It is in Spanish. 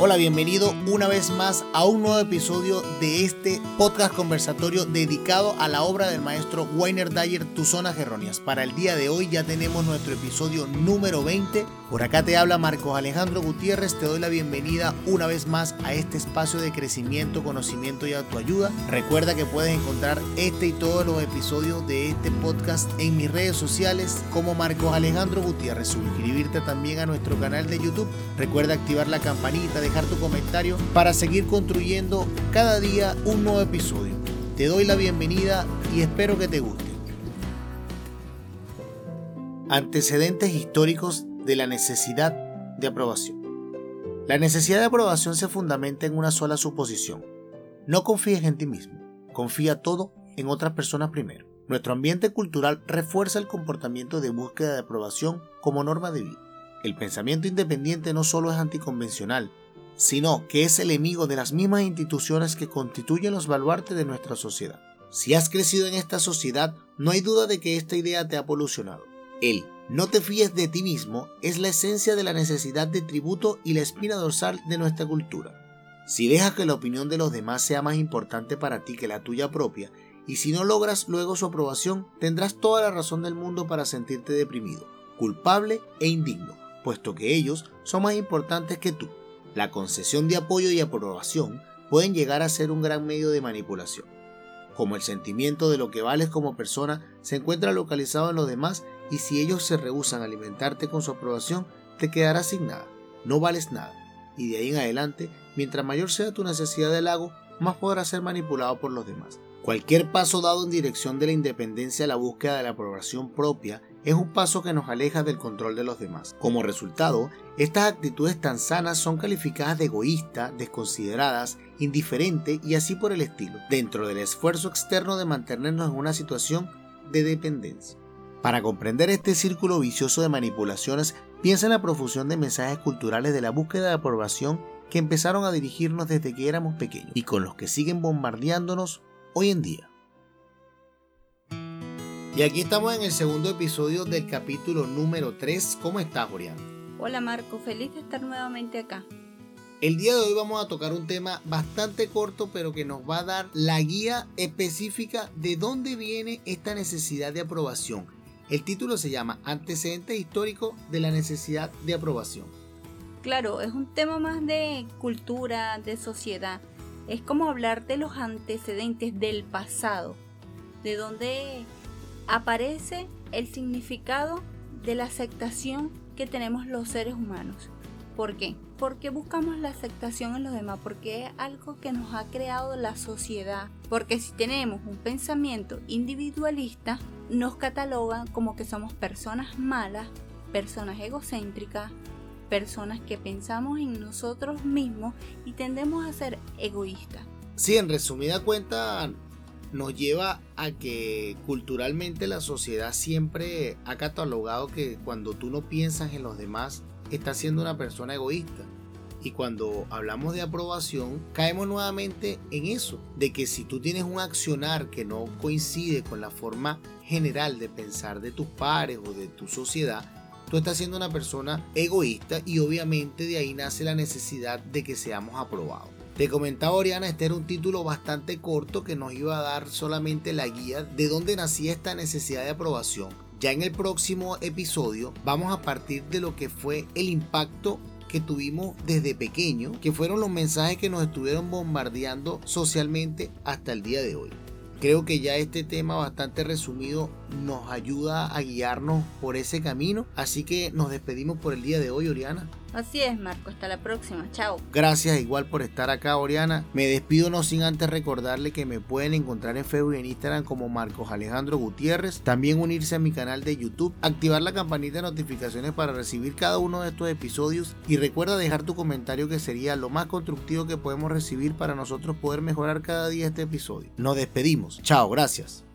Hola, bienvenido una vez más a un nuevo episodio de este podcast conversatorio dedicado a la obra del maestro Weiner Dyer, Tus Zonas Erróneas. Para el día de hoy ya tenemos nuestro episodio número 20. Por acá te habla Marcos Alejandro Gutiérrez, te doy la bienvenida una vez más a este espacio de crecimiento, conocimiento y autoayuda. Recuerda que puedes encontrar este y todos los episodios de este podcast en mis redes sociales como Marcos Alejandro Gutiérrez. Suscribirte también a nuestro canal de YouTube. Recuerda activar la campanita de dejar tu comentario para seguir construyendo cada día un nuevo episodio. Te doy la bienvenida y espero que te guste. Antecedentes históricos de la necesidad de aprobación. La necesidad de aprobación se fundamenta en una sola suposición. No confíes en ti mismo, confía todo en otras personas primero. Nuestro ambiente cultural refuerza el comportamiento de búsqueda de aprobación como norma de vida. El pensamiento independiente no solo es anticonvencional, sino que es el enemigo de las mismas instituciones que constituyen los baluartes de nuestra sociedad. Si has crecido en esta sociedad, no hay duda de que esta idea te ha polucionado. El no te fíes de ti mismo es la esencia de la necesidad de tributo y la espina dorsal de nuestra cultura. Si dejas que la opinión de los demás sea más importante para ti que la tuya propia, y si no logras luego su aprobación, tendrás toda la razón del mundo para sentirte deprimido, culpable e indigno, puesto que ellos son más importantes que tú. La concesión de apoyo y aprobación pueden llegar a ser un gran medio de manipulación. Como el sentimiento de lo que vales como persona se encuentra localizado en los demás y si ellos se rehúsan a alimentarte con su aprobación, te quedarás sin nada, no vales nada. Y de ahí en adelante, mientras mayor sea tu necesidad de lago, más podrás ser manipulado por los demás. Cualquier paso dado en dirección de la independencia a la búsqueda de la aprobación propia es un paso que nos aleja del control de los demás. Como resultado, estas actitudes tan sanas son calificadas de egoístas, desconsideradas, indiferentes y así por el estilo, dentro del esfuerzo externo de mantenernos en una situación de dependencia. Para comprender este círculo vicioso de manipulaciones, piensa en la profusión de mensajes culturales de la búsqueda de aprobación que empezaron a dirigirnos desde que éramos pequeños y con los que siguen bombardeándonos hoy en día. Y aquí estamos en el segundo episodio del capítulo número 3. ¿Cómo estás, Oriana? Hola Marco, feliz de estar nuevamente acá. El día de hoy vamos a tocar un tema bastante corto, pero que nos va a dar la guía específica de dónde viene esta necesidad de aprobación. El título se llama Antecedentes históricos de la necesidad de aprobación. Claro, es un tema más de cultura, de sociedad. Es como hablar de los antecedentes del pasado, de dónde aparece el significado de la aceptación que tenemos los seres humanos. ¿Por qué? Porque buscamos la aceptación en los demás, porque es algo que nos ha creado la sociedad. Porque si tenemos un pensamiento individualista, nos catalogan como que somos personas malas, personas egocéntricas, personas que pensamos en nosotros mismos y tendemos a ser egoístas. Sí, en resumida cuenta, nos lleva a que culturalmente la sociedad siempre ha catalogado que cuando tú no piensas en los demás, estás siendo una persona egoísta. Y cuando hablamos de aprobación, caemos nuevamente en eso, de que si tú tienes un accionar que no coincide con la forma general de pensar de tus pares o de tu sociedad, tú estás siendo una persona egoísta y obviamente de ahí nace la necesidad de que seamos aprobados. Te comentaba Oriana, este era un título bastante corto que nos iba a dar solamente la guía de dónde nacía esta necesidad de aprobación. Ya en el próximo episodio vamos a partir de lo que fue el impacto que tuvimos desde pequeño, que fueron los mensajes que nos estuvieron bombardeando socialmente hasta el día de hoy. Creo que ya este tema bastante resumido nos ayuda a guiarnos por ese camino, así que nos despedimos por el día de hoy, Oriana. Así es, Marco. Hasta la próxima. Chao. Gracias igual por estar acá, Oriana. Me despido no sin antes recordarle que me pueden encontrar en Facebook y en Instagram como Marcos Alejandro Gutiérrez. También unirse a mi canal de YouTube, activar la campanita de notificaciones para recibir cada uno de estos episodios y recuerda dejar tu comentario que sería lo más constructivo que podemos recibir para nosotros poder mejorar cada día este episodio. Nos despedimos. Chao, gracias.